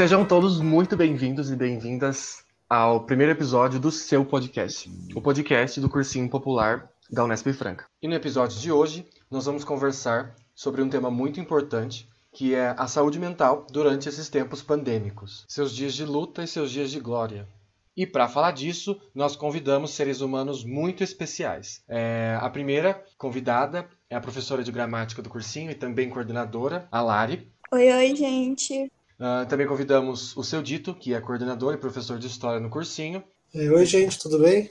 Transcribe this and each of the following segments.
Sejam todos muito bem-vindos e bem-vindas ao primeiro episódio do seu podcast, o podcast do Cursinho Popular da Unesp Franca. E no episódio de hoje, nós vamos conversar sobre um tema muito importante, que é a saúde mental durante esses tempos pandêmicos, seus dias de luta e seus dias de glória. E para falar disso, nós convidamos seres humanos muito especiais. É, a primeira convidada é a professora de gramática do cursinho e também coordenadora, a Lari. Oi, oi, gente. Uh, também convidamos o seu Dito, que é coordenador e professor de História no cursinho. Oi, gente, tudo bem?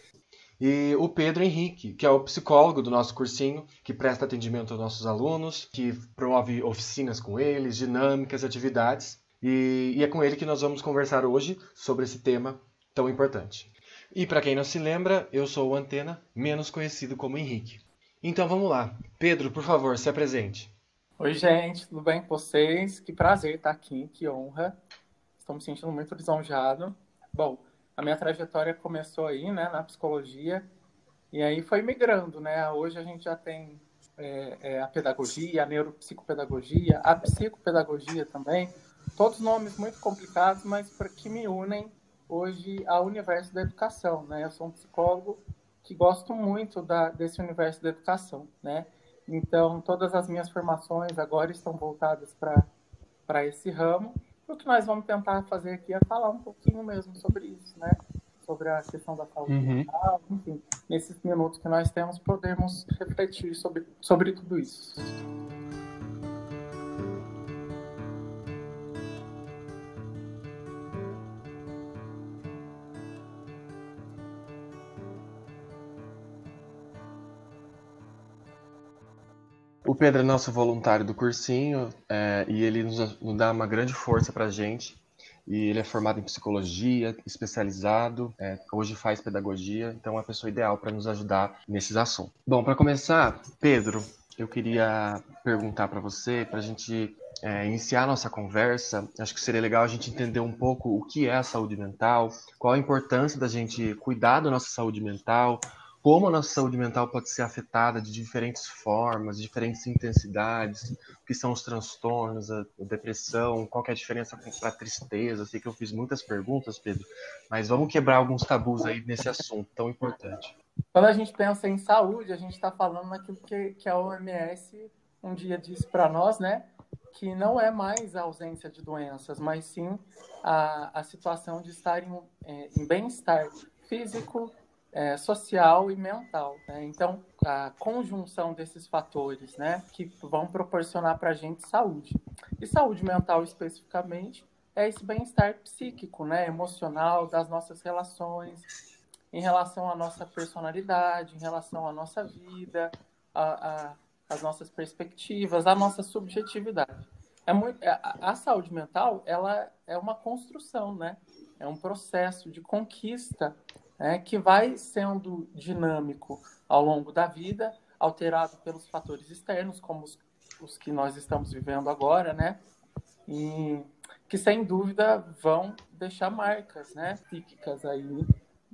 E o Pedro Henrique, que é o psicólogo do nosso cursinho, que presta atendimento aos nossos alunos, que promove oficinas com eles, dinâmicas, atividades. E, e é com ele que nós vamos conversar hoje sobre esse tema tão importante. E para quem não se lembra, eu sou o Antena, menos conhecido como Henrique. Então vamos lá. Pedro, por favor, se apresente. Oi, gente, tudo bem com vocês? Que prazer estar aqui, que honra. Estou me sentindo muito lisonjado. Bom, a minha trajetória começou aí, né, na psicologia, e aí foi migrando, né? Hoje a gente já tem é, é, a pedagogia, a neuropsicopedagogia, a psicopedagogia também, todos nomes muito complicados, mas que me unem hoje ao universo da educação, né? Eu sou um psicólogo que gosto muito da, desse universo da educação, né? Então, todas as minhas formações agora estão voltadas para esse ramo. O que nós vamos tentar fazer aqui é falar um pouquinho mesmo sobre isso, né? Sobre a questão da saúde uhum. mental, enfim, nesses minutos que nós temos, podemos refletir sobre, sobre tudo isso. Pedro é nosso voluntário do cursinho é, e ele nos, nos, dá uma grande força para a gente. E ele é formado em psicologia, especializado, é, hoje faz pedagogia, então é uma pessoa ideal para nos ajudar nesses assuntos. Bom, para começar, Pedro, eu queria perguntar para você, para a gente é, iniciar nossa conversa, acho que seria legal a gente entender um pouco o que é a saúde mental, qual a importância da gente cuidar da nossa saúde mental, como a nossa saúde mental pode ser afetada de diferentes formas, diferentes intensidades, o que são os transtornos, a, depressão, qual é a diferença para a tristeza. Sei que eu fiz muitas perguntas, Pedro, mas vamos quebrar alguns tabus aí nesse assunto tão importante. Quando a gente pensa em saúde, a gente está falando naquilo que, que a OMS um dia disse para nós, né? Que não é mais a ausência de doenças, mas sim a, a situação de estar em, é, em bem-estar físico, é, social e mental. Né? Então, a conjunção desses fatores né, que vão proporcionar para a gente saúde. E saúde mental, especificamente, é esse bem-estar psíquico, né, emocional, das nossas relações, em relação à nossa personalidade, em relação à nossa vida, as nossas perspectivas, a nossa subjetividade. É muito, é, a, a saúde mental ela é uma construção, né? É um processo de conquista é, que vai sendo dinâmico ao longo da vida, alterado pelos fatores externos, como os, os que nós estamos vivendo agora, né? E que sem dúvida vão deixar marcas, né, psíquicas aí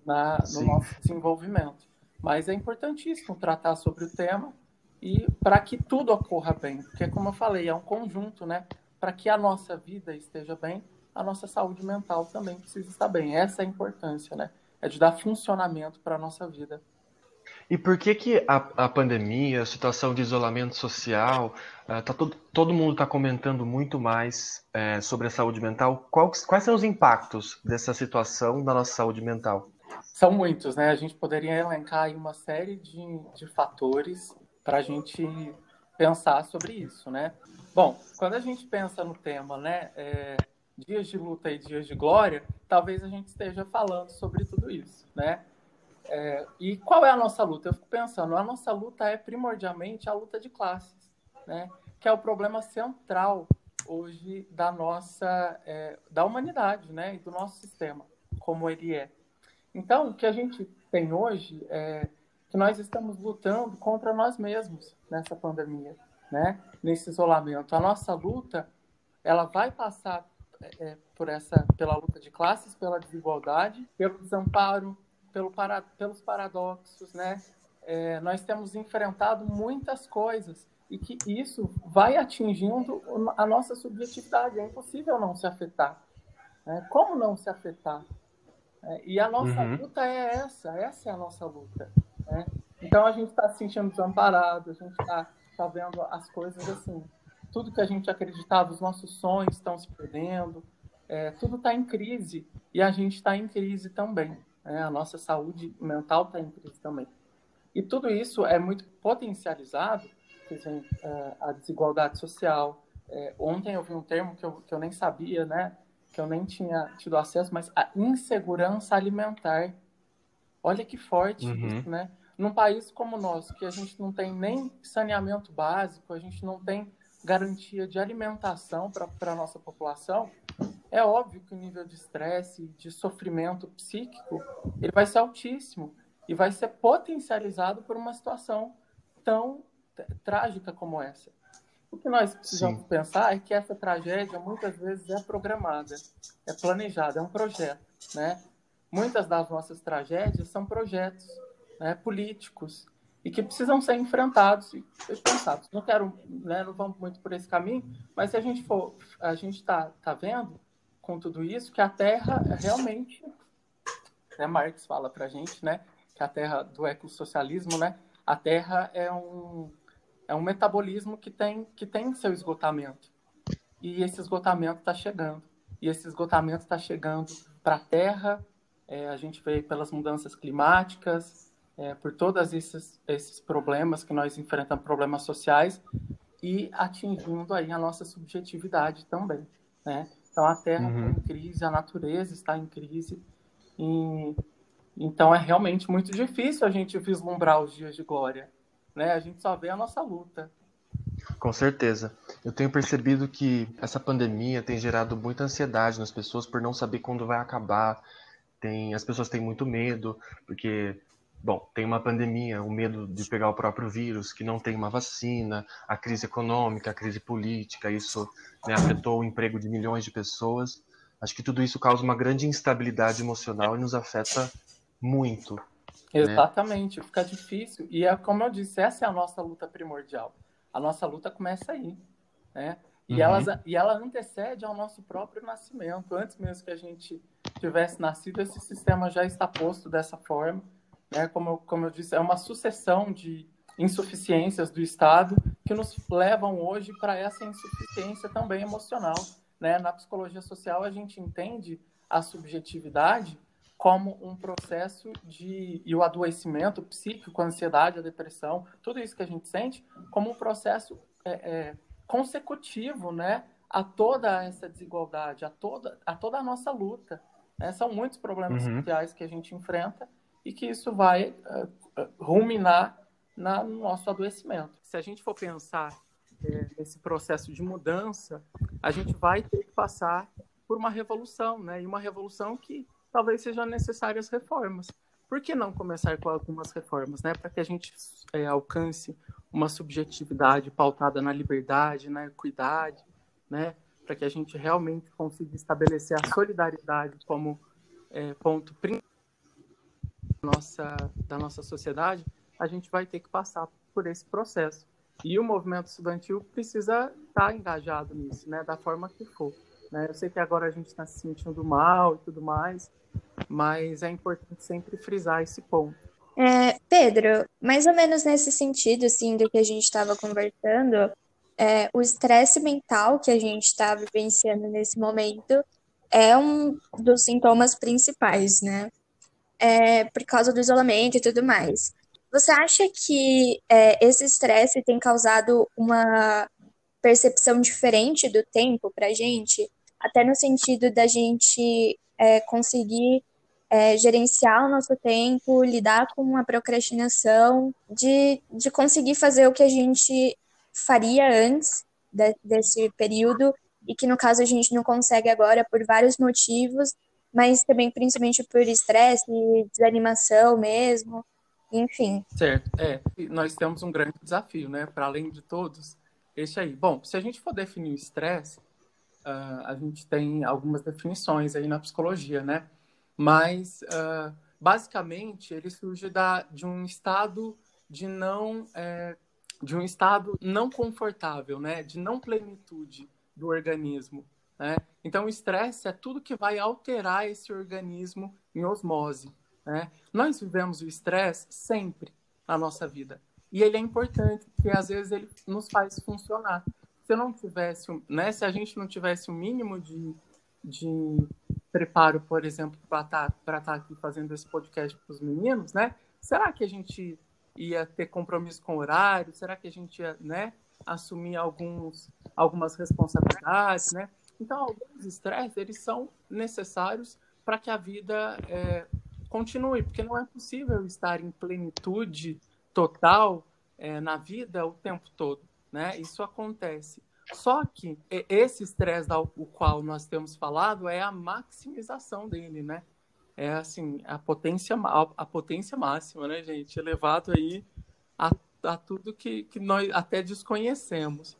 na, no nosso desenvolvimento. Mas é importantíssimo tratar sobre o tema e para que tudo ocorra bem, porque como eu falei, é um conjunto, né? Para que a nossa vida esteja bem, a nossa saúde mental também precisa estar bem. Essa é a importância, né? É de dar funcionamento para a nossa vida. E por que que a, a pandemia, a situação de isolamento social, uh, tá todo, todo mundo está comentando muito mais uh, sobre a saúde mental? Qual, quais são os impactos dessa situação na nossa saúde mental? São muitos, né? A gente poderia elencar aí uma série de, de fatores para a gente pensar sobre isso, né? Bom, quando a gente pensa no tema, né, é, dias de luta e dias de glória, talvez a gente esteja falando sobre tudo isso, né? É, e qual é a nossa luta? Eu fico pensando, a nossa luta é primordialmente a luta de classes, né? Que é o problema central hoje da nossa, é, da humanidade, né? E do nosso sistema, como ele é. Então, o que a gente tem hoje é que nós estamos lutando contra nós mesmos nessa pandemia, né? Nesse isolamento. A nossa luta, ela vai passar é, por essa, pela luta de classes, pela desigualdade, pelo desamparo, pelo para, pelos paradoxos, né? É, nós temos enfrentado muitas coisas e que isso vai atingindo a nossa subjetividade. É impossível não se afetar. Né? Como não se afetar? É, e a nossa uhum. luta é essa, essa é a nossa luta. Né? Então a gente está se sentindo desamparado, a gente está tá vendo as coisas assim, tudo que a gente acreditava, os nossos sonhos estão se perdendo, é, tudo está em crise e a gente está em crise também. Né? A nossa saúde mental está em crise também. E tudo isso é muito potencializado, por exemplo, é, a desigualdade social. É, ontem eu vi um termo que eu, que eu nem sabia, né? que eu nem tinha tido acesso, mas a insegurança alimentar. Olha que forte uhum. isso, né? Num país como o nosso, que a gente não tem nem saneamento básico, a gente não tem garantia de alimentação para a nossa população, é óbvio que o nível de estresse, de sofrimento psíquico, ele vai ser altíssimo e vai ser potencializado por uma situação tão trágica como essa. O que nós precisamos Sim. pensar é que essa tragédia muitas vezes é programada, é planejada, é um projeto, né? Muitas das nossas tragédias são projetos né, políticos e que precisam ser enfrentados e pensados. Não quero, né, não vamos muito por esse caminho, mas se a gente for, a gente está tá vendo com tudo isso que a Terra realmente, né, Marx fala para a gente, né, que a Terra do ecossocialismo, né, a Terra é um é um metabolismo que tem, que tem seu esgotamento. E esse esgotamento está chegando. E esse esgotamento está chegando para a Terra, é, a gente vê pelas mudanças climáticas, é, por todos esses, esses problemas que nós enfrentamos, problemas sociais, e atingindo aí a nossa subjetividade também. Né? Então a Terra uhum. está em crise, a natureza está em crise, e, então é realmente muito difícil a gente vislumbrar os dias de glória né? A gente só vê a nossa luta. Com certeza. Eu tenho percebido que essa pandemia tem gerado muita ansiedade nas pessoas por não saber quando vai acabar. Tem, as pessoas têm muito medo, porque, bom, tem uma pandemia, o medo de pegar o próprio vírus, que não tem uma vacina, a crise econômica, a crise política, isso né, afetou o emprego de milhões de pessoas. Acho que tudo isso causa uma grande instabilidade emocional e nos afeta muito. Né? Exatamente, né? fica difícil. E é como eu disse, essa é a nossa luta primordial. A nossa luta começa aí, né? E, uhum. ela, e ela antecede ao nosso próprio nascimento. Antes mesmo que a gente tivesse nascido, esse sistema já está posto dessa forma. Né? Como, eu, como eu disse, é uma sucessão de insuficiências do Estado que nos levam hoje para essa insuficiência também emocional. Né? Na psicologia social, a gente entende a subjetividade como um processo de. e o adoecimento psíquico, a ansiedade, a depressão, tudo isso que a gente sente, como um processo é, é, consecutivo né, a toda essa desigualdade, a toda a, toda a nossa luta. Né? São muitos problemas uhum. sociais que a gente enfrenta e que isso vai uh, ruminar na, no nosso adoecimento. Se a gente for pensar é, nesse processo de mudança, a gente vai ter que passar por uma revolução, né? E uma revolução que talvez sejam necessárias reformas. Por que não começar com algumas reformas, né? Para que a gente é, alcance uma subjetividade pautada na liberdade, na equidade, né? Para que a gente realmente consiga estabelecer a solidariedade como é, ponto principal nossa, da nossa sociedade, a gente vai ter que passar por esse processo. E o movimento estudantil precisa estar engajado nisso, né? Da forma que for. Né? Eu sei que agora a gente está se sentindo mal e tudo mais, mas é importante sempre frisar esse ponto. É, Pedro, mais ou menos nesse sentido, assim, do que a gente estava conversando, é, o estresse mental que a gente está vivenciando nesse momento é um dos sintomas principais, né? É, por causa do isolamento e tudo mais. Você acha que é, esse estresse tem causado uma percepção diferente do tempo para a gente? Até no sentido da gente é, conseguir é, gerenciar o nosso tempo, lidar com a procrastinação, de, de conseguir fazer o que a gente faria antes de, desse período e que no caso a gente não consegue agora por vários motivos, mas também principalmente por estresse, desanimação mesmo. enfim. Certo. É, nós temos um grande desafio, né? Para além de todos, esse aí. Bom, se a gente for definir o estresse, uh, a gente tem algumas definições aí na psicologia, né? Mas, uh, basicamente, ele surge da, de um estado de não... É, de um estado não confortável, né? De não plenitude do organismo, né? Então, o estresse é tudo que vai alterar esse organismo em osmose, né? Nós vivemos o estresse sempre na nossa vida. E ele é importante, porque às vezes ele nos faz funcionar. Se não tivesse, né, se a gente não tivesse o mínimo de, de preparo, por exemplo, para estar tá, tá aqui fazendo esse podcast para os meninos, né? Será que a gente ia ter compromisso com o horário? Será que a gente ia, né, assumir alguns, algumas responsabilidades, né? Então, alguns estresses, eles são necessários para que a vida é, continue, porque não é possível estar em plenitude total é, na vida o tempo todo, né? Isso acontece. Só que esse estresse o qual nós temos falado é a maximização dele, né? É assim, a potência, a, potência máxima, né, gente? Elevado aí a, a tudo que, que nós até desconhecemos.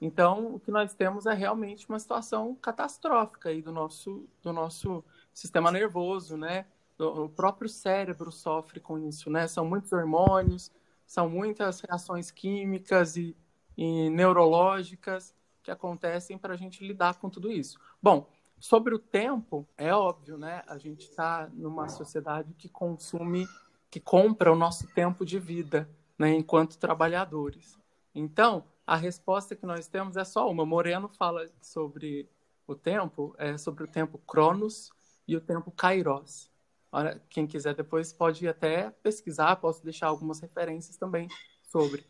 Então, o que nós temos é realmente uma situação catastrófica aí do nosso, do nosso sistema nervoso, né? O próprio cérebro sofre com isso, né? São muitos hormônios, são muitas reações químicas e, e neurológicas que acontecem para a gente lidar com tudo isso. Bom, sobre o tempo, é óbvio, né? A gente está numa sociedade que consome, que compra o nosso tempo de vida, né? Enquanto trabalhadores. Então, a resposta que nós temos é só uma. Moreno fala sobre o tempo, é sobre o tempo Cronos e o tempo Kairos. Quem quiser depois pode até pesquisar, posso deixar algumas referências também sobre.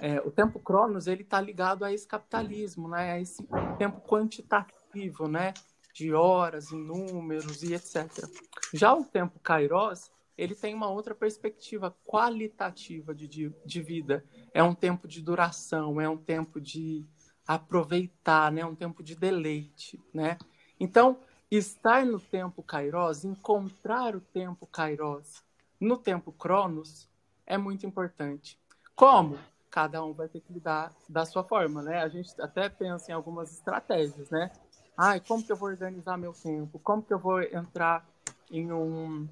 É, o tempo Cronos ele está ligado a esse capitalismo, né? A esse tempo quantitativo, né? De horas, números e etc. Já o tempo Kairos ele tem uma outra perspectiva qualitativa de, de, de vida. É um tempo de duração, é um tempo de aproveitar, né? Um tempo de deleite, né? Então estar no tempo Kairos, encontrar o tempo Kairos no tempo Cronos é muito importante. Como? Cada um vai ter que lidar da sua forma, né? A gente até pensa em algumas estratégias, né? Ai, como que eu vou organizar meu tempo? Como que eu vou entrar em um,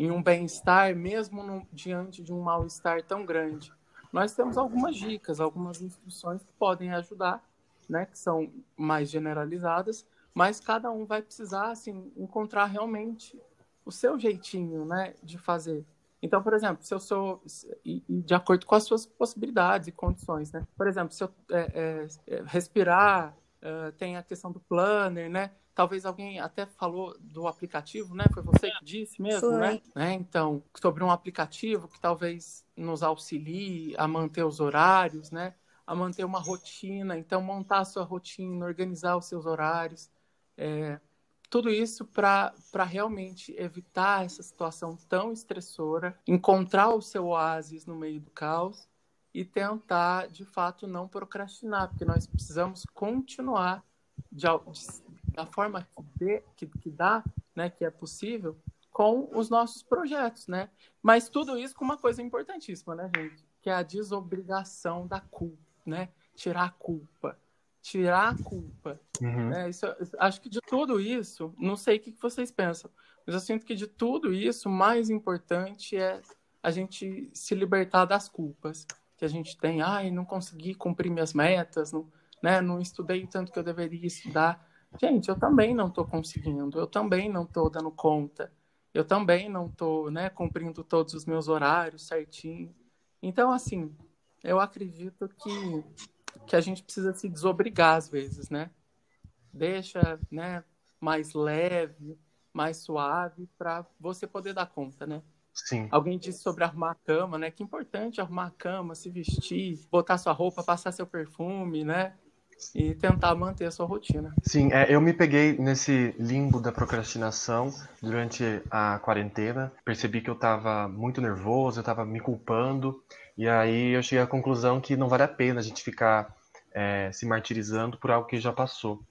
em um bem-estar, mesmo no, diante de um mal-estar tão grande? Nós temos algumas dicas, algumas instruções que podem ajudar, né? Que são mais generalizadas, mas cada um vai precisar assim encontrar realmente o seu jeitinho, né, de fazer. Então, por exemplo, se eu sou e, de acordo com as suas possibilidades e condições, né? Por exemplo, se eu é, é, é respirar, é, tem a questão do planner, né? Talvez alguém até falou do aplicativo, né? Foi você que disse mesmo, né? né? Então, sobre um aplicativo que talvez nos auxilie a manter os horários, né? A manter uma rotina. Então, montar a sua rotina, organizar os seus horários. É, tudo isso para realmente evitar essa situação tão estressora, encontrar o seu oásis no meio do caos e tentar, de fato, não procrastinar, porque nós precisamos continuar de, de, da forma que, dê, que, que dá, né, que é possível, com os nossos projetos, né? Mas tudo isso com uma coisa importantíssima, né, gente? Que é a desobrigação da culpa, né? Tirar a culpa tirar a culpa. Uhum. É, isso, acho que de tudo isso, não sei o que vocês pensam, mas eu sinto que de tudo isso, o mais importante é a gente se libertar das culpas que a gente tem. Ai, não consegui cumprir minhas metas, não, né, não estudei tanto que eu deveria estudar. Gente, eu também não estou conseguindo, eu também não estou dando conta, eu também não estou né, cumprindo todos os meus horários certinho. Então, assim, eu acredito que que a gente precisa se desobrigar às vezes, né? Deixa, né, mais leve, mais suave para você poder dar conta, né? Sim. Alguém disse sobre arrumar a cama, né? Que importante arrumar a cama, se vestir, botar sua roupa, passar seu perfume, né? E tentar manter a sua rotina. Sim, é, eu me peguei nesse limbo da procrastinação durante a quarentena. Percebi que eu estava muito nervoso, eu estava me culpando. E aí eu cheguei à conclusão que não vale a pena a gente ficar é, se martirizando por algo que já passou.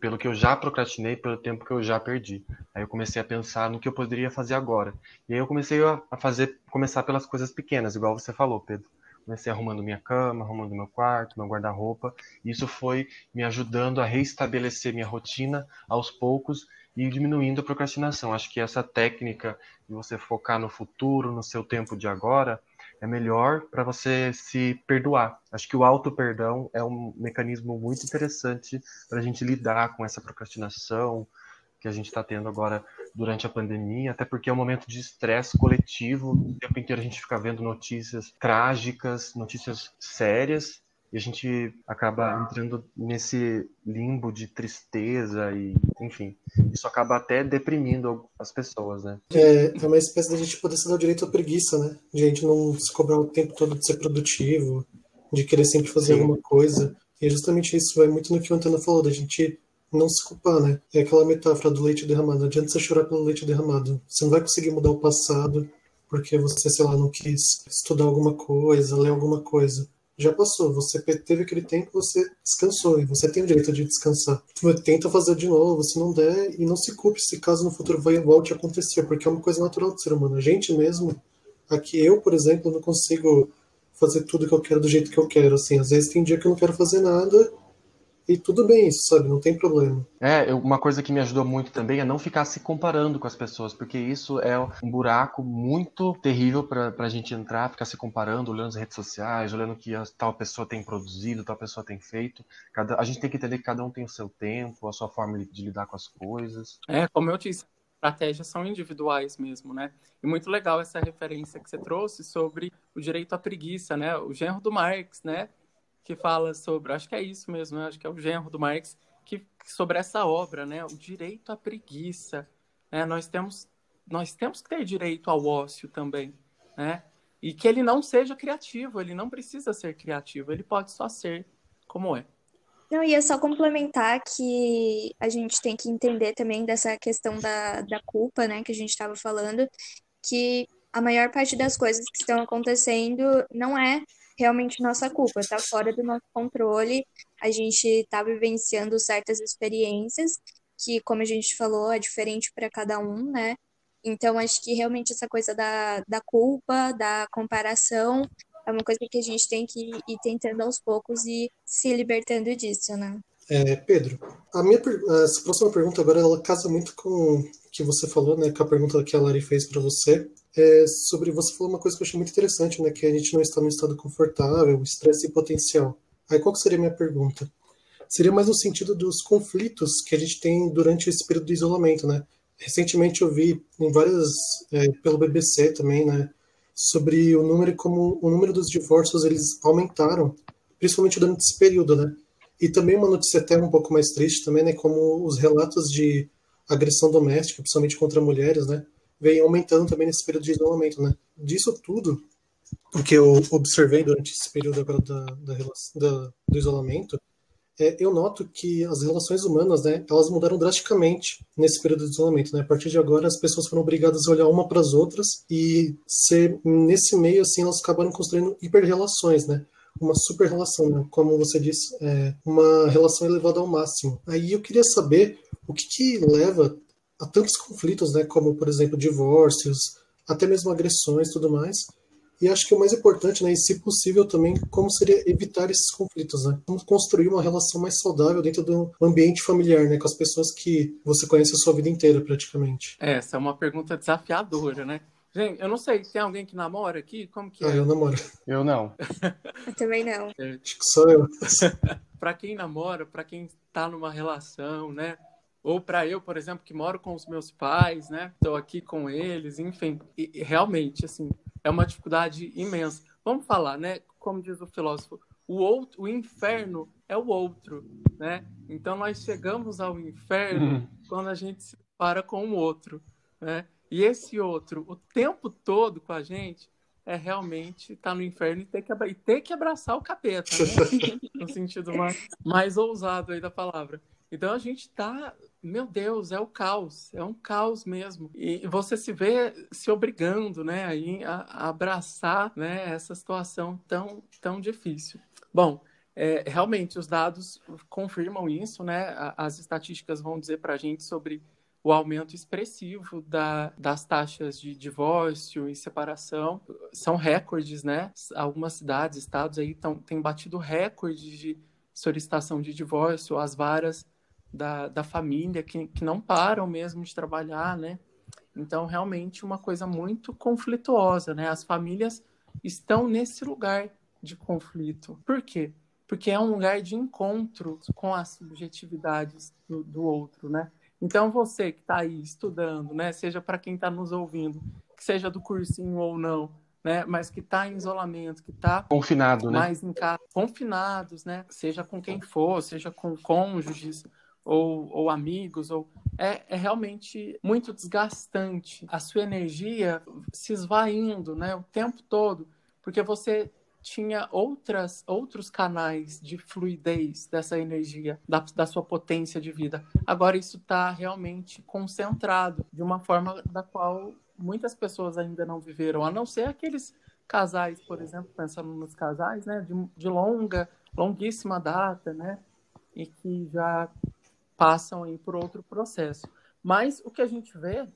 pelo que eu já procrastinei, pelo tempo que eu já perdi. Aí eu comecei a pensar no que eu poderia fazer agora. E aí eu comecei a fazer, começar pelas coisas pequenas, igual você falou, Pedro. Comecei arrumando minha cama, arrumando meu quarto, meu guarda-roupa. Isso foi me ajudando a reestabelecer minha rotina aos poucos e diminuindo a procrastinação. Acho que essa técnica de você focar no futuro, no seu tempo de agora, é melhor para você se perdoar. Acho que o auto-perdão é um mecanismo muito interessante para a gente lidar com essa procrastinação que a gente está tendo agora durante a pandemia, até porque é um momento de estresse coletivo. O tempo inteiro a gente fica vendo notícias trágicas, notícias sérias, e a gente acaba entrando nesse limbo de tristeza e, enfim, isso acaba até deprimindo as pessoas, né? É, é uma espécie da gente poder se dar o direito à preguiça, né? De a gente não se cobrar o tempo todo de ser produtivo, de querer sempre fazer Sim. alguma coisa. E justamente isso, vai muito no que o Antônio falou, da gente não se culpar, né? É aquela metáfora do leite derramado. Não adianta você chorar pelo leite derramado. Você não vai conseguir mudar o passado porque você, sei lá, não quis estudar alguma coisa, ler alguma coisa já passou. Você teve aquele tempo, você descansou e você tem o direito de descansar. Tenta fazer de novo, se não der, e não se culpe se caso no futuro vai, volte a acontecer, porque é uma coisa natural do ser humano. A gente mesmo, aqui eu, por exemplo, não consigo fazer tudo que eu quero do jeito que eu quero. Assim, às vezes tem dia que eu não quero fazer nada e tudo bem isso, sabe? Não tem problema. É, uma coisa que me ajudou muito também é não ficar se comparando com as pessoas, porque isso é um buraco muito terrível para a gente entrar, ficar se comparando, olhando as redes sociais, olhando o que tal pessoa tem produzido, tal pessoa tem feito. Cada, a gente tem que entender que cada um tem o seu tempo, a sua forma de lidar com as coisas. É, como eu disse, estratégias são individuais mesmo, né? E muito legal essa referência que você trouxe sobre o direito à preguiça, né? O genro do Marx, né? Que fala sobre, acho que é isso mesmo, né? acho que é o genro do Marx, que sobre essa obra, né? O direito à preguiça, né? Nós temos nós temos que ter direito ao ócio também, né? E que ele não seja criativo, ele não precisa ser criativo, ele pode só ser como é. Não, ia só complementar que a gente tem que entender também dessa questão da, da culpa, né, que a gente estava falando, que a maior parte das coisas que estão acontecendo não é realmente nossa culpa, tá fora do nosso controle. A gente está vivenciando certas experiências que, como a gente falou, é diferente para cada um, né? Então, acho que realmente essa coisa da, da culpa, da comparação, é uma coisa que a gente tem que ir tentando aos poucos e se libertando disso, né? É, Pedro, a minha essa próxima pergunta agora ela casa muito com o que você falou, né, com a pergunta que a Lari fez para você, é sobre você falou uma coisa que eu achei muito interessante, né, que a gente não está no estado confortável, estresse e potencial. Aí qual seria a minha pergunta? Seria mais no sentido dos conflitos que a gente tem durante esse período de isolamento, né? Recentemente eu vi em várias é, pelo BBC também, né, sobre o número como o número dos divórcios eles aumentaram, principalmente durante esse período, né? E também uma notícia até um pouco mais triste também, né, como os relatos de agressão doméstica, principalmente contra mulheres, né, vem aumentando também nesse período de isolamento, né. Disso tudo, o que eu observei durante esse período agora da, da, da do isolamento, é, eu noto que as relações humanas, né, elas mudaram drasticamente nesse período de isolamento, né. A partir de agora, as pessoas foram obrigadas a olhar uma para as outras e ser nesse meio assim, elas acabaram construindo hiperrelações, né uma super relação, né? como você disse, é uma relação elevada ao máximo. Aí eu queria saber o que, que leva a tantos conflitos, né? como, por exemplo, divórcios, até mesmo agressões e tudo mais. E acho que o mais importante, né, e se possível também, como seria evitar esses conflitos, né? Como construir uma relação mais saudável dentro do ambiente familiar, né, com as pessoas que você conhece a sua vida inteira, praticamente. Essa é uma pergunta desafiadora, né? Gente, eu não sei, tem alguém que namora aqui? Como que ah, é? eu namoro. Eu não. eu também não. É. Acho que sou eu. para quem namora, para quem tá numa relação, né? Ou para eu, por exemplo, que moro com os meus pais, né? Estou aqui com eles, enfim. E, realmente, assim, é uma dificuldade imensa. Vamos falar, né? Como diz o filósofo, o outro, o inferno é o outro, né? Então nós chegamos ao inferno uhum. quando a gente se para com o outro, né? E esse outro, o tempo todo com a gente, é realmente estar tá no inferno e ter que, e ter que abraçar o capeta, né? no sentido mais, mais ousado aí da palavra. Então a gente tá, meu Deus, é o caos, é um caos mesmo. E você se vê se obrigando, né, a abraçar, né, essa situação tão tão difícil. Bom, é, realmente os dados confirmam isso, né? As estatísticas vão dizer para a gente sobre o aumento expressivo da, das taxas de divórcio e separação. São recordes, né? Algumas cidades, estados aí tão, têm batido recordes de solicitação de divórcio, as varas da, da família que, que não param mesmo de trabalhar, né? Então, realmente, uma coisa muito conflituosa, né? As famílias estão nesse lugar de conflito. Por quê? Porque é um lugar de encontro com as subjetividades do, do outro, né? Então, você que está aí estudando, né? Seja para quem está nos ouvindo, que seja do cursinho ou não, né? Mas que está em isolamento, que está confinado, né? Mais em casa, confinados, né? Seja com quem for, seja com cônjuges ou, ou amigos, ou é, é, realmente muito desgastante. A sua energia se esvaindo, né? O tempo todo, porque você tinha outras, outros canais de fluidez dessa energia, da, da sua potência de vida. Agora isso está realmente concentrado de uma forma da qual muitas pessoas ainda não viveram, a não ser aqueles casais, por exemplo, pensando nos casais, né, de, de longa, longuíssima data, né, e que já passam aí por outro processo. Mas o que a gente vê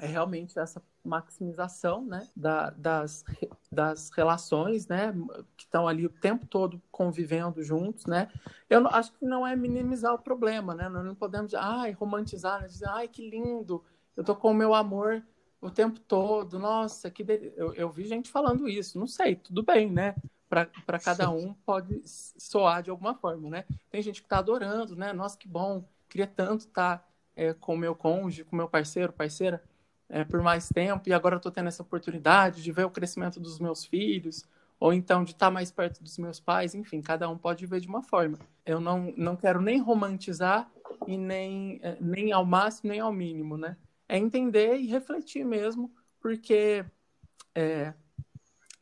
é realmente essa maximização né, da, das, das relações, né, que estão ali o tempo todo convivendo juntos, né. Eu acho que não é minimizar o problema, né, nós não podemos ai, romantizar, né, dizer, ai, que lindo, eu tô com o meu amor o tempo todo, nossa, que del... eu, eu vi gente falando isso, não sei, tudo bem, né, para cada um pode soar de alguma forma, né. Tem gente que está adorando, né, nossa, que bom, queria tanto estar tá, é, com o meu cônjuge, com o meu parceiro, parceira, é, por mais tempo e agora estou tendo essa oportunidade de ver o crescimento dos meus filhos ou então de estar tá mais perto dos meus pais, enfim, cada um pode ver de uma forma. Eu não, não quero nem romantizar e nem, é, nem ao máximo nem ao mínimo, né? É entender e refletir mesmo, porque é,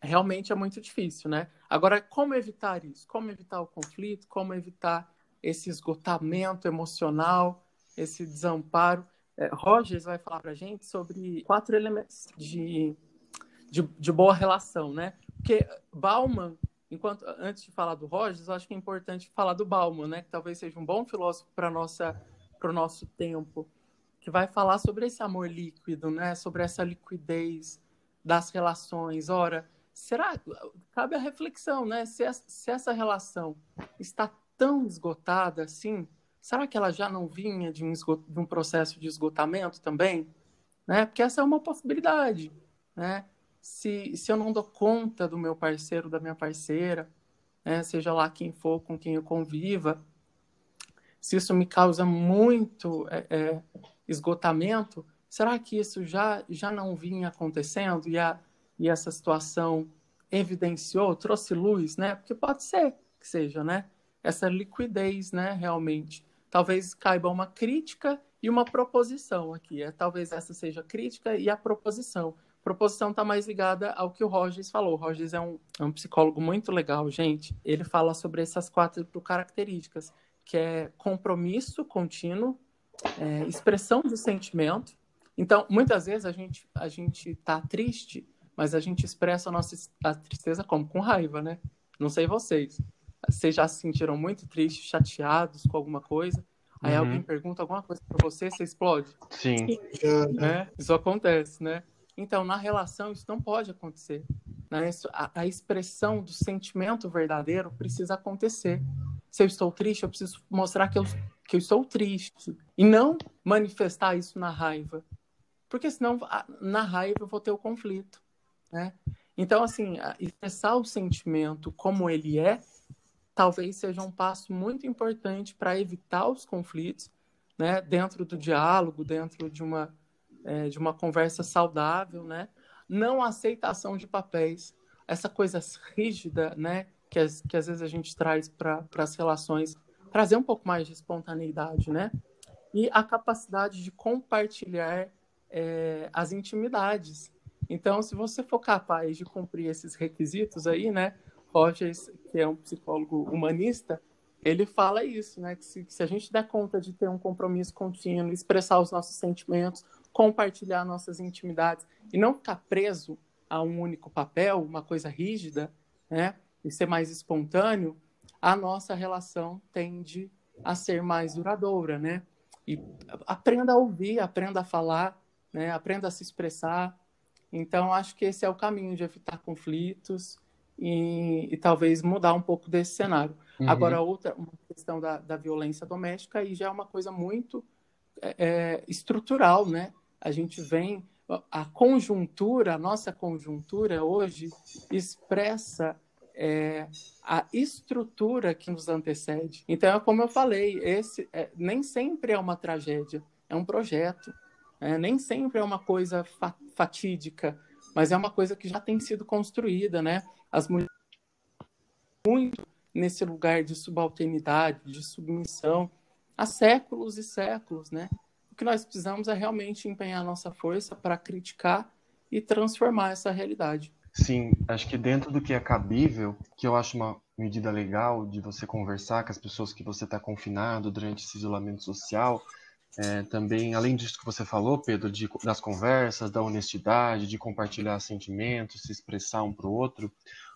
realmente é muito difícil, né? Agora, como evitar isso? Como evitar o conflito? Como evitar esse esgotamento emocional, esse desamparo? É, Rogers vai falar para a gente sobre quatro elementos de, de, de, boa relação, né? Porque Bauman, enquanto antes de falar do Rogers, eu acho que é importante falar do Bauman, né? Que talvez seja um bom filósofo para o nosso tempo, que vai falar sobre esse amor líquido, né? Sobre essa liquidez das relações. Ora, será cabe a reflexão, né? Se, se essa relação está tão esgotada assim, será que ela já não vinha de um, de um processo de esgotamento também? Né? Porque essa é uma possibilidade. Né? Se, se eu não dou conta do meu parceiro, da minha parceira, né? seja lá quem for com quem eu conviva, se isso me causa muito é, é, esgotamento, será que isso já, já não vinha acontecendo e, a, e essa situação evidenciou, trouxe luz, né? Porque pode ser que seja, né? Essa liquidez, né? Realmente talvez caiba uma crítica e uma proposição aqui. É, talvez essa seja a crítica e a proposição. A proposição está mais ligada ao que o Rogers falou. O Rogers é um, é um psicólogo muito legal, gente. Ele fala sobre essas quatro características, que é compromisso contínuo, é, expressão de sentimento. Então, muitas vezes a gente a gente está triste, mas a gente expressa a nossa a tristeza como com raiva, né? Não sei vocês. Vocês já se sentiram muito tristes, chateados com alguma coisa? Aí uhum. alguém pergunta alguma coisa para você, você explode? Sim. Né? Isso acontece, né? Então, na relação, isso não pode acontecer. Né? A, a, expressão do sentimento verdadeiro precisa acontecer. Se eu estou triste, eu preciso mostrar que eu, que eu estou triste. E não manifestar isso na raiva. Porque senão, na raiva, eu vou ter o conflito. Né? Então, assim, expressar o sentimento como ele é talvez seja um passo muito importante para evitar os conflitos, né, dentro do diálogo, dentro de uma, é, de uma conversa saudável, né? Não aceitação de papéis, essa coisa rígida, né, que, as, que às vezes a gente traz para as relações, trazer um pouco mais de espontaneidade, né? E a capacidade de compartilhar é, as intimidades. Então, se você for capaz de cumprir esses requisitos aí, né, Rogers, que é um psicólogo humanista, ele fala isso, né? Que se, que se, a gente der conta de ter um compromisso contínuo, expressar os nossos sentimentos, compartilhar nossas intimidades e não ficar preso a um único papel, uma coisa rígida, né? E ser mais espontâneo, a nossa relação tende a ser mais duradoura, né? E aprenda a ouvir, aprenda a falar, né? Aprenda a se expressar. Então, acho que esse é o caminho de evitar conflitos e, e talvez mudar um pouco desse cenário. Uhum. Agora, outra uma questão da, da violência doméstica aí já é uma coisa muito é, é estrutural, né? A gente vem a conjuntura, a nossa conjuntura hoje expressa é, a estrutura que nos antecede. Então, é como eu falei, esse é, nem sempre é uma tragédia, é um projeto. É, nem sempre é uma coisa fa fatídica, mas é uma coisa que já tem sido construída, né? As mulheres muito nesse lugar de subalternidade, de submissão, há séculos e séculos, né? O que nós precisamos é realmente empenhar nossa força para criticar e transformar essa realidade. Sim, acho que dentro do que é cabível, que eu acho uma medida legal de você conversar com as pessoas que você está confinado durante esse isolamento social, é, também, além disso que você falou, Pedro, de, das conversas, da honestidade, de compartilhar sentimentos, se expressar um para o outro,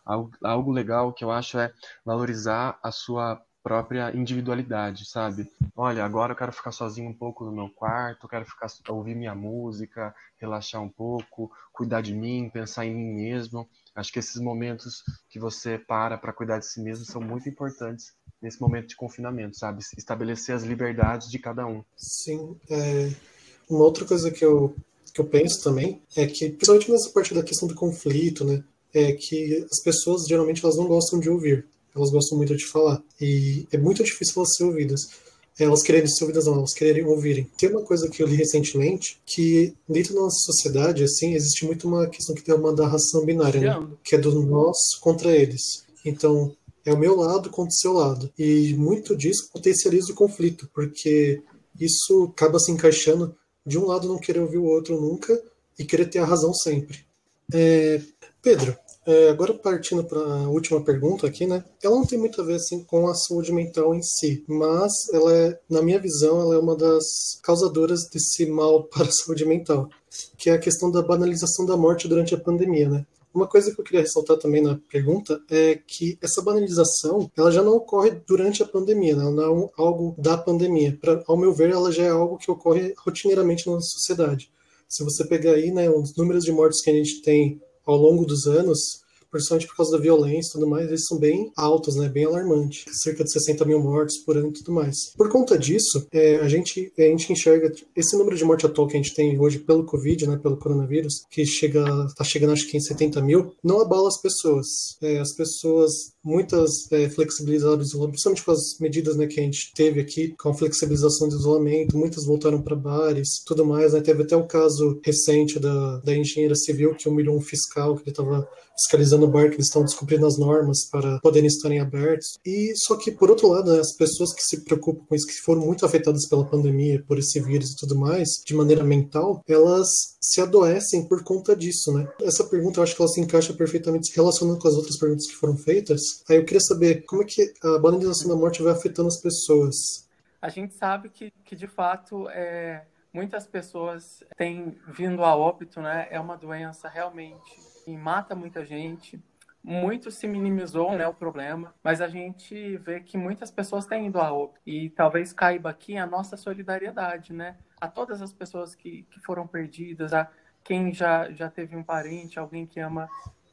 algo, algo legal que eu acho é valorizar a sua própria individualidade, sabe? Olha, agora eu quero ficar sozinho um pouco no meu quarto, quero ficar ouvir minha música, relaxar um pouco, cuidar de mim, pensar em mim mesmo. Acho que esses momentos que você para para cuidar de si mesmo são muito importantes nesse momento de confinamento, sabe? Estabelecer as liberdades de cada um. Sim. É... Uma outra coisa que eu, que eu penso também é que, principalmente nessa parte da questão do conflito, né? É que as pessoas geralmente elas não gostam de ouvir elas gostam muito de falar. E é muito difícil elas serem ouvidas. Elas quererem ser ouvidas, não, elas quererem ouvirem. Tem uma coisa que eu li recentemente, que dentro da nossa sociedade, assim, existe muito uma questão que tem uma da ração binária, né? Que é do nós contra eles. Então, é o meu lado contra o seu lado. E muito disso potencializa o conflito, porque isso acaba se encaixando de um lado não querer ouvir o outro nunca e querer ter a razão sempre. É, Pedro, é, agora partindo para a última pergunta aqui, né? Ela não tem muito a ver assim com a saúde mental em si, mas ela é, na minha visão, ela é uma das causadoras desse mal para a saúde mental, que é a questão da banalização da morte durante a pandemia, né? Uma coisa que eu queria ressaltar também na pergunta é que essa banalização ela já não ocorre durante a pandemia, né? não é algo da pandemia. Pra, ao meu ver, ela já é algo que ocorre rotineiramente na sociedade. Se você pegar aí né, os números de mortes que a gente tem ao longo dos anos, principalmente por causa da violência e tudo mais, eles são bem altos, né? Bem alarmantes. Cerca de 60 mil mortes por ano e tudo mais. Por conta disso, é, a, gente, a gente enxerga esse número de morte atual que a gente tem hoje pelo Covid, né? Pelo coronavírus, que chega, tá chegando acho que em 70 mil, não abala as pessoas. É, as pessoas muitas é, flexibilizaram o isolamento, principalmente com as medidas né, que a gente teve aqui, com a flexibilização do isolamento, muitas voltaram para bares, tudo mais, né? Teve até o caso recente da, da engenheira civil que humilhou um fiscal que ele estava fiscalizando o bar, que eles estão descumprindo as normas para poderem estarem abertos. E só que, por outro lado, né, as pessoas que se preocupam com isso, que foram muito afetadas pela pandemia, por esse vírus e tudo mais, de maneira mental, elas se adoecem por conta disso, né? Essa pergunta eu acho que ela se encaixa perfeitamente relacionando com as outras perguntas que foram feitas, Aí eu queria saber como é que a banalização da morte vai afetando as pessoas. A gente sabe que, que de fato, é, muitas pessoas têm vindo a óbito, né? É uma doença realmente que mata muita gente. Muito se minimizou né, o problema, mas a gente vê que muitas pessoas têm ido a óbito. E talvez caiba aqui a nossa solidariedade, né? A todas as pessoas que, que foram perdidas, a quem já, já teve um parente, alguém que ama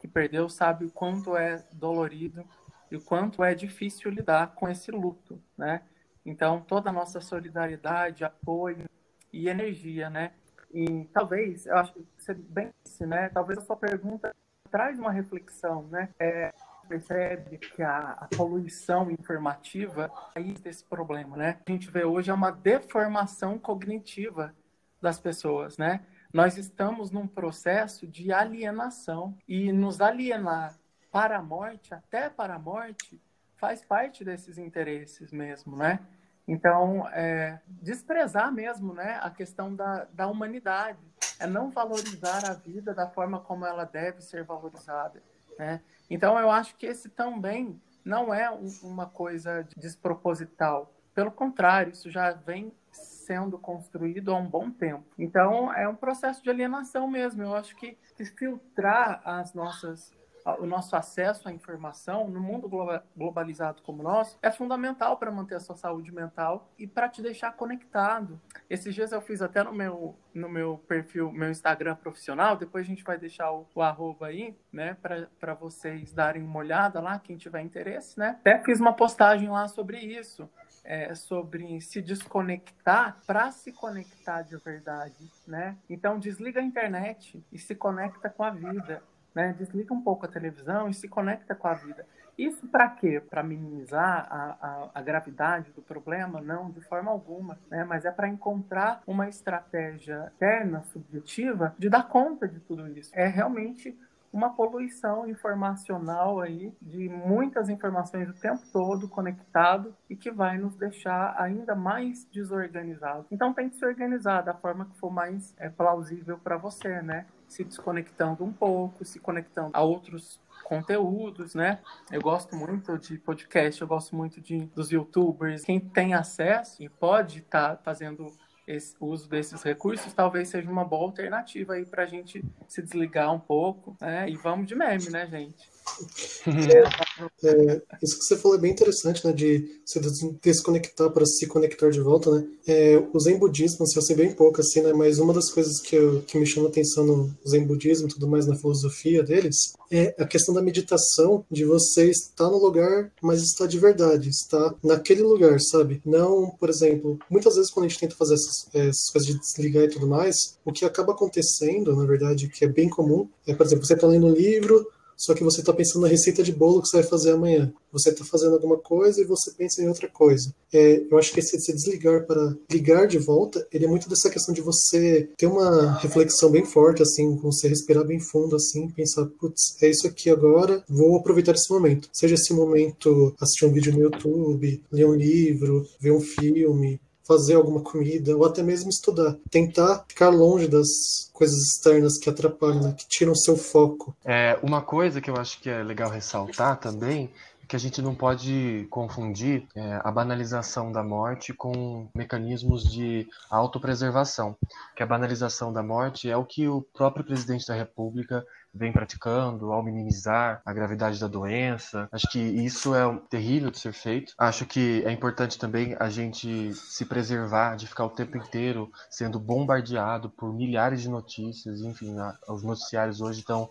que perdeu sabe o quanto é dolorido e o quanto é difícil lidar com esse luto, né? Então, toda a nossa solidariedade, apoio e energia, né? E talvez, eu acho que você bem disse, né? Talvez a sua pergunta traz uma reflexão, né? É, percebe que a, a, poluição informativa é desse problema, né? A gente vê hoje é uma deformação cognitiva das pessoas, né? Nós estamos num processo de alienação e nos alienar para a morte, até para a morte, faz parte desses interesses mesmo, né? Então, é, desprezar mesmo né, a questão da, da humanidade, é não valorizar a vida da forma como ela deve ser valorizada. Né? Então, eu acho que esse também não é um, uma coisa desproposital. Pelo contrário, isso já vem sendo construído há um bom tempo. Então, é um processo de alienação mesmo. Eu acho que, que filtrar as nossas o nosso acesso à informação no mundo globalizado como o nosso é fundamental para manter a sua saúde mental e para te deixar conectado. Esses dias eu fiz até no meu, no meu perfil, meu Instagram profissional, depois a gente vai deixar o, o arroba aí, né, para vocês darem uma olhada lá, quem tiver interesse, né? Até fiz uma postagem lá sobre isso. É, sobre se desconectar para se conectar de verdade, né? Então desliga a internet e se conecta com a vida né? Desliga um pouco a televisão e se conecta com a vida. Isso para quê? Para minimizar a, a, a, gravidade do problema? Não, de forma alguma, né? Mas é para encontrar uma estratégia interna, subjetiva, de dar conta de tudo isso. É realmente uma poluição informacional aí de muitas informações o tempo todo conectado e que vai nos deixar ainda mais desorganizados. Então tem que se organizar da forma que for mais é, plausível para você, né? Se desconectando um pouco, se conectando a outros conteúdos, né? Eu gosto muito de podcast, eu gosto muito de dos YouTubers. Quem tem acesso e pode estar tá fazendo esse, uso desses recursos talvez seja uma boa alternativa aí para a gente se desligar um pouco, né? E vamos de meme, né, gente? É, isso que você falou é bem interessante, né? De se desconectar para se conectar de volta, né? É, o Zen Budismo, assim, eu sei bem pouco, assim, né? Mas uma das coisas que, eu, que me chama atenção no Zen Budismo e tudo mais na filosofia deles é a questão da meditação, de você estar no lugar, mas estar de verdade, estar naquele lugar, sabe? Não, por exemplo, muitas vezes quando a gente tenta fazer essas, essas coisas de desligar e tudo mais, o que acaba acontecendo, na verdade, que é bem comum, é, por exemplo, você está lendo um livro, só que você está pensando na receita de bolo que você vai fazer amanhã. Você está fazendo alguma coisa e você pensa em outra coisa. É, eu acho que esse, esse desligar para ligar de volta, ele é muito dessa questão de você ter uma reflexão bem forte, assim, você respirar bem fundo, assim, pensar, putz, é isso aqui agora, vou aproveitar esse momento. Seja esse momento assistir um vídeo no YouTube, ler um livro, ver um filme, fazer alguma comida ou até mesmo estudar. Tentar ficar longe das coisas externas que atrapalham, né, que tiram seu foco. É, uma coisa que eu acho que é legal ressaltar também é que a gente não pode confundir é, a banalização da morte com mecanismos de autopreservação. Que a banalização da morte é o que o próprio presidente da República vem praticando ao minimizar a gravidade da doença. Acho que isso é terrível de ser feito. Acho que é importante também a gente se preservar de ficar o tempo inteiro sendo bombardeado por milhares de notícias. Enfim, os noticiários hoje estão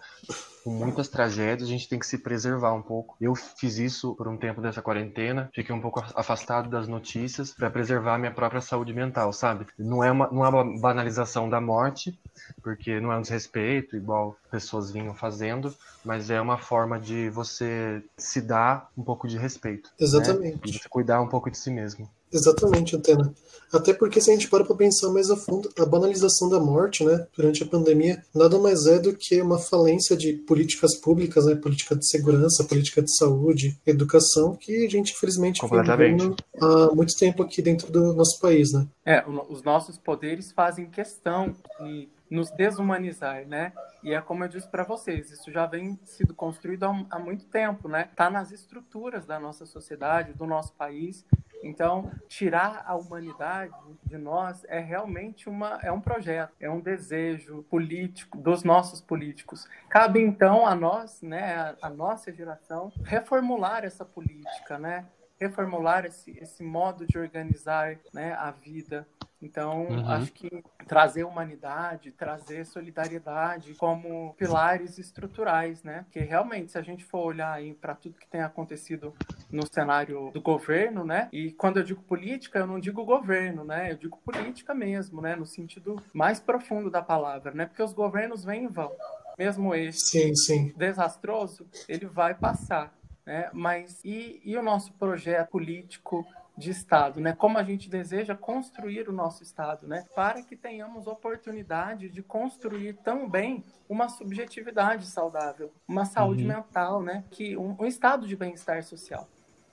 com muitas tragédias, a gente tem que se preservar um pouco. Eu fiz isso por um tempo dessa quarentena, fiquei um pouco afastado das notícias para preservar a minha própria saúde mental, sabe? Não é uma, não é uma banalização da morte, porque não é um desrespeito, igual pessoas vinham fazendo, mas é uma forma de você se dar um pouco de respeito. Né? Exatamente. Né? De cuidar um pouco de si mesmo. Exatamente, Antena. Até porque se a gente para para pensar mais a fundo, a banalização da morte, né, durante a pandemia, nada mais é do que uma falência de políticas públicas, né, política de segurança, política de saúde, educação, que a gente infelizmente vem há muito tempo aqui dentro do nosso país, né? É, os nossos poderes fazem questão de nos desumanizar, né? E é como eu disse para vocês, isso já vem sido construído há, muito tempo, né? Tá nas estruturas da nossa sociedade, do nosso país. Então, tirar a humanidade de nós é realmente uma, é um projeto, é um desejo político dos nossos políticos. Cabe então a nós, né, a nossa geração, reformular essa política, né? Reformular esse, esse modo de organizar né, a vida. Então, uhum. acho que trazer humanidade, trazer solidariedade como pilares estruturais, né? Porque realmente, se a gente for olhar para tudo que tem acontecido no cenário do governo, né? E quando eu digo política, eu não digo governo, né? Eu digo política mesmo, né? No sentido mais profundo da palavra, né? Porque os governos vêm e vão. Mesmo esse sim, sim. desastroso, ele vai passar. Né? Mas e, e o nosso projeto político de Estado, né? Como a gente deseja construir o nosso Estado, né? Para que tenhamos oportunidade de construir também uma subjetividade saudável, uma saúde uhum. mental, né? Que um, um estado de bem-estar social.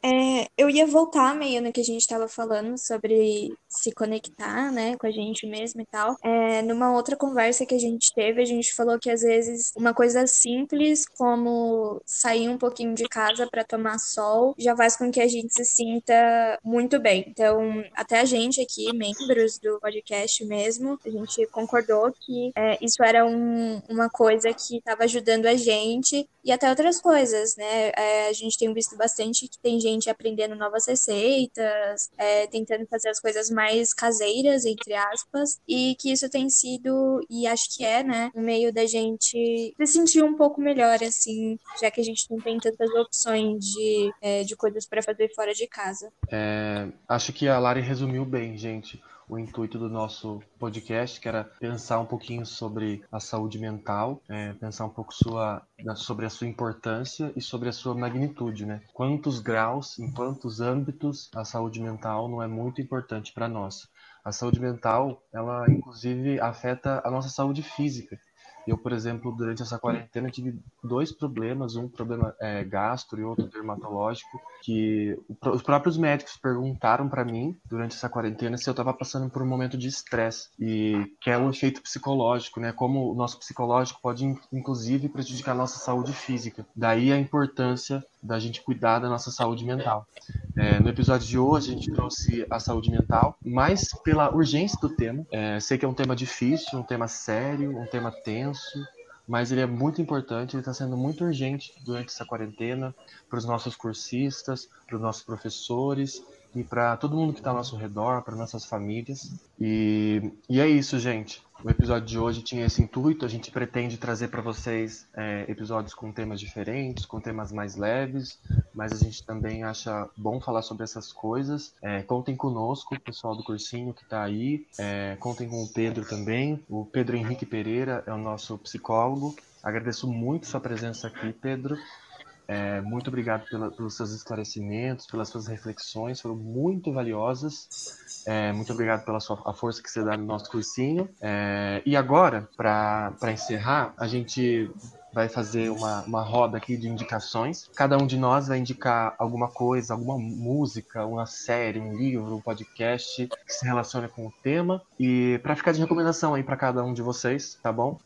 É, eu ia voltar meio no que a gente estava falando sobre se conectar, né, com a gente mesmo e tal. É, numa outra conversa que a gente teve, a gente falou que às vezes uma coisa simples como sair um pouquinho de casa para tomar sol já faz com que a gente se sinta muito bem. Então, até a gente aqui, membros do podcast mesmo, a gente concordou que é, isso era um, uma coisa que estava ajudando a gente e até outras coisas, né? É, a gente tem visto bastante que tem gente aprendendo novas receitas, é, tentando fazer as coisas mais caseiras, entre aspas, e que isso tem sido, e acho que é, né, um meio da gente se sentir um pouco melhor, assim, já que a gente não tem tantas opções de, é, de coisas para fazer fora de casa. É, acho que a Lari resumiu bem, gente o intuito do nosso podcast, que era pensar um pouquinho sobre a saúde mental, é, pensar um pouco sua, sobre a sua importância e sobre a sua magnitude, né? Quantos graus, em quantos âmbitos a saúde mental não é muito importante para nós. A saúde mental, ela inclusive afeta a nossa saúde física. Eu, por exemplo, durante essa quarentena tive dois problemas, um problema é, gastro e outro dermatológico, que os próprios médicos perguntaram para mim durante essa quarentena se eu estava passando por um momento de estresse e que é um efeito psicológico, né? Como o nosso psicológico pode inclusive prejudicar a nossa saúde física. Daí a importância da gente cuidar da nossa saúde mental. É, no episódio de hoje a gente trouxe a saúde mental, mais pela urgência do tema. É, sei que é um tema difícil, um tema sério, um tema tenso, mas ele é muito importante, ele está sendo muito urgente durante essa quarentena para os nossos cursistas, para os nossos professores e para todo mundo que está ao nosso redor, para nossas famílias. E, e é isso, gente. O episódio de hoje tinha esse intuito. A gente pretende trazer para vocês é, episódios com temas diferentes, com temas mais leves, mas a gente também acha bom falar sobre essas coisas. É, contem conosco, o pessoal do cursinho que está aí. É, contem com o Pedro também. O Pedro Henrique Pereira é o nosso psicólogo. Agradeço muito sua presença aqui, Pedro. É, muito obrigado pela, pelos seus esclarecimentos, pelas suas reflexões, foram muito valiosas. É, muito obrigado pela sua, a força que você dá no nosso cursinho. É, e agora, para encerrar, a gente vai fazer uma, uma roda aqui de indicações. Cada um de nós vai indicar alguma coisa, alguma música, uma série, um livro, um podcast que se relacione com o tema. E para ficar de recomendação aí para cada um de vocês, tá bom?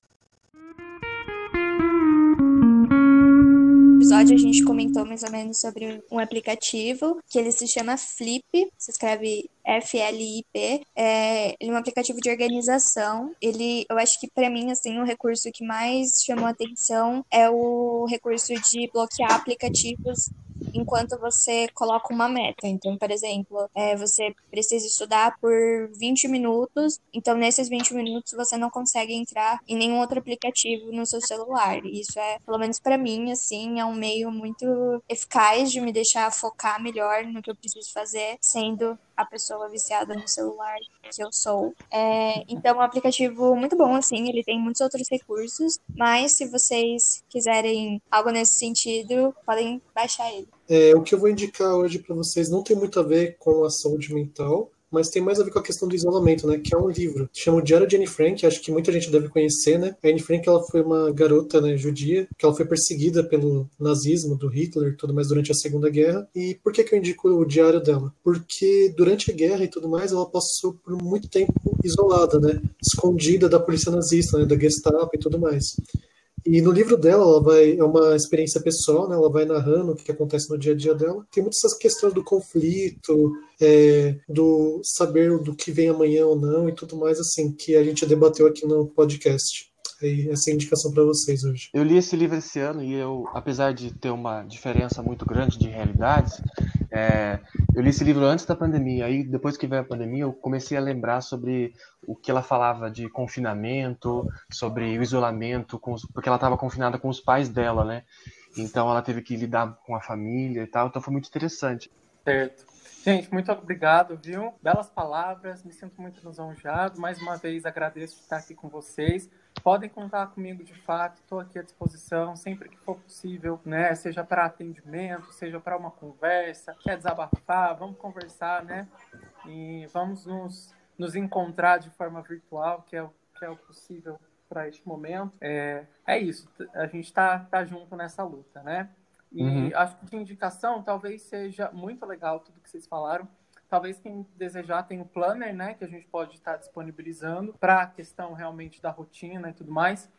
Episódio a gente comentou mais ou menos sobre um aplicativo que ele se chama Flip, se escreve F-L-I-P. É, ele é um aplicativo de organização. Ele, eu acho que para mim, assim, o recurso que mais chamou atenção é o recurso de bloquear aplicativos enquanto você coloca uma meta. Então, por exemplo, é, você precisa estudar por 20 minutos, então nesses 20 minutos você não consegue entrar em nenhum outro aplicativo no seu celular. Isso é, pelo menos para mim, assim, é um meio muito eficaz de me deixar focar melhor no que eu preciso fazer, sendo a pessoa viciada no celular que eu sou. É, então, é um aplicativo muito bom, assim, ele tem muitos outros recursos, mas se vocês quiserem algo nesse sentido, podem baixar ele. É, o que eu vou indicar hoje para vocês não tem muito a ver com a saúde mental, mas tem mais a ver com a questão do isolamento, né? Que é um livro. Chama o Diário de Anne Frank, acho que muita gente deve conhecer, né? A Anne Frank, ela foi uma garota, né, judia, que ela foi perseguida pelo nazismo, do Hitler tudo mais durante a Segunda Guerra. E por que que eu indico o diário dela? Porque durante a guerra e tudo mais, ela passou por muito tempo isolada, né? Escondida da polícia nazista, né? Da Gestapo e tudo mais. E no livro dela, ela vai, é uma experiência pessoal, né? ela vai narrando o que acontece no dia a dia dela. Tem muitas essas questões do conflito, é, do saber do que vem amanhã ou não e tudo mais assim, que a gente debateu aqui no podcast. E essa é a indicação para vocês hoje. Eu li esse livro esse ano e eu, apesar de ter uma diferença muito grande de realidades, é, eu li esse livro antes da pandemia. Aí, depois que veio a pandemia, eu comecei a lembrar sobre o que ela falava de confinamento, sobre o isolamento, os, porque ela estava confinada com os pais dela, né? Então, ela teve que lidar com a família e tal. Então, foi muito interessante. Certo. Gente, muito obrigado, viu? Belas palavras, me sinto muito lisonjeado. Mais uma vez agradeço estar aqui com vocês. Podem contar comigo de fato, estou aqui à disposição sempre que for possível, né? Seja para atendimento, seja para uma conversa, quer desabafar, vamos conversar, né? E vamos nos, nos encontrar de forma virtual, que é o, que é o possível para este momento. É, é isso, a gente está tá junto nessa luta, né? E uhum. acho que de indicação talvez seja muito legal tudo que vocês falaram. Talvez quem desejar tem o planner, né, que a gente pode estar disponibilizando para a questão realmente da rotina e tudo mais.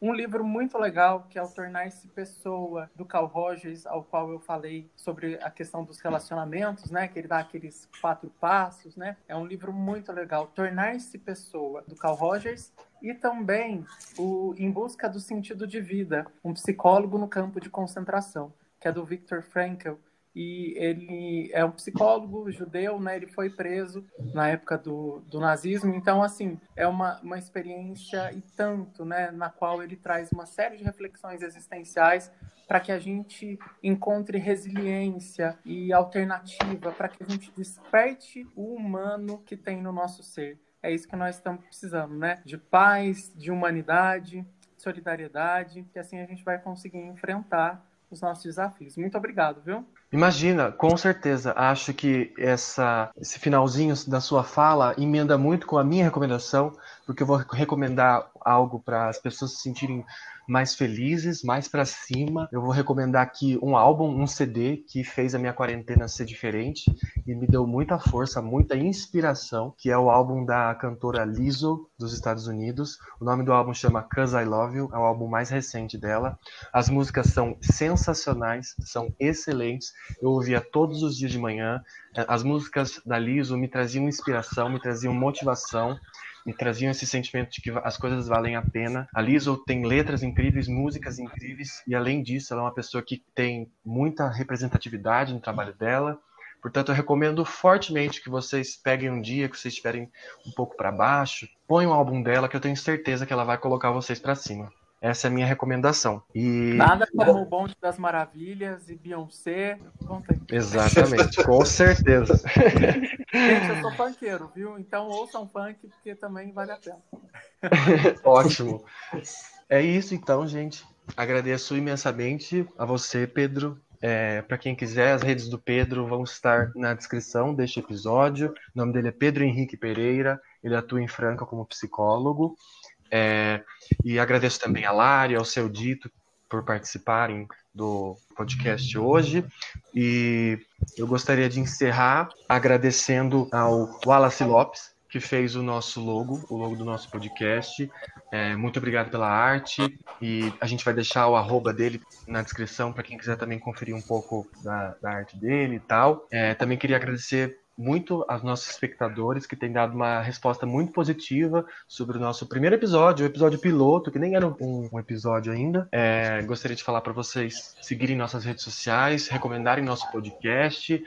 Um livro muito legal, que é o Tornar-se Pessoa, do Carl Rogers, ao qual eu falei sobre a questão dos relacionamentos, né? Que ele dá aqueles quatro passos, né? É um livro muito legal. Tornar-se Pessoa, do Carl Rogers. E também o Em Busca do Sentido de Vida, um psicólogo no campo de concentração, que é do Viktor Frankl e ele é um psicólogo judeu, né? Ele foi preso na época do, do nazismo, então assim é uma, uma experiência e tanto, né? Na qual ele traz uma série de reflexões existenciais para que a gente encontre resiliência e alternativa, para que a gente desperte o humano que tem no nosso ser. É isso que nós estamos precisando, né? De paz, de humanidade, solidariedade, que assim a gente vai conseguir enfrentar os nossos desafios. Muito obrigado, viu? Imagina, com certeza. Acho que essa, esse finalzinho da sua fala emenda muito com a minha recomendação, porque eu vou recomendar algo para as pessoas se sentirem mais felizes, mais para cima. Eu vou recomendar aqui um álbum, um CD que fez a minha quarentena ser diferente e me deu muita força, muita inspiração, que é o álbum da cantora Lizzo dos Estados Unidos. O nome do álbum chama Cause I Love You, é o álbum mais recente dela. As músicas são sensacionais, são excelentes. Eu ouvia todos os dias de manhã. As músicas da Lizzo me traziam inspiração, me traziam motivação me traziam esse sentimento de que as coisas valem a pena. A Lizzo tem letras incríveis, músicas incríveis, e além disso, ela é uma pessoa que tem muita representatividade no trabalho dela. Portanto, eu recomendo fortemente que vocês peguem um dia que vocês estiverem um pouco para baixo, ponham o álbum dela, que eu tenho certeza que ela vai colocar vocês para cima. Essa é a minha recomendação. E... Nada como o Bonde das Maravilhas e Beyoncé. Conta aí. Exatamente, com certeza. Gente, eu sou funkeiro, viu? Então ouçam funk, porque também vale a pena. Ótimo. É isso então, gente. Agradeço imensamente a você, Pedro. É, Para quem quiser, as redes do Pedro vão estar na descrição deste episódio. O nome dele é Pedro Henrique Pereira. Ele atua em Franca como psicólogo. É, e agradeço também a Lari, ao seu dito, por participarem do podcast hoje. E eu gostaria de encerrar agradecendo ao Wallace Lopes, que fez o nosso logo, o logo do nosso podcast. É, muito obrigado pela arte. E a gente vai deixar o arroba dele na descrição para quem quiser também conferir um pouco da, da arte dele e tal. É, também queria agradecer muito aos nossos espectadores que têm dado uma resposta muito positiva sobre o nosso primeiro episódio, o episódio piloto, que nem era um, um episódio ainda. É, gostaria de falar para vocês seguirem nossas redes sociais, recomendarem nosso podcast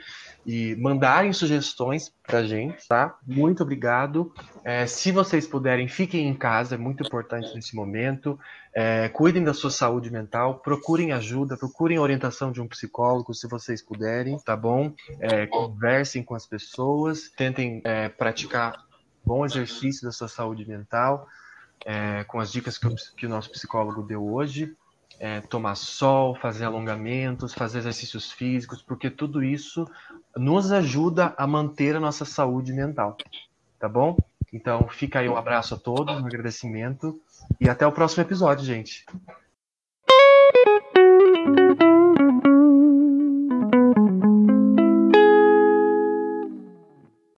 e mandarem sugestões pra gente, tá? Muito obrigado. É, se vocês puderem, fiquem em casa, é muito importante nesse momento. É, cuidem da sua saúde mental, procurem ajuda, procurem orientação de um psicólogo se vocês puderem, tá bom? É, conversem com as pessoas, tentem é, praticar bom exercício da sua saúde mental, é, com as dicas que o, que o nosso psicólogo deu hoje é, tomar sol, fazer alongamentos, fazer exercícios físicos, porque tudo isso nos ajuda a manter a nossa saúde mental. Tá bom? Então fica aí um abraço a todos, um agradecimento e até o próximo episódio, gente.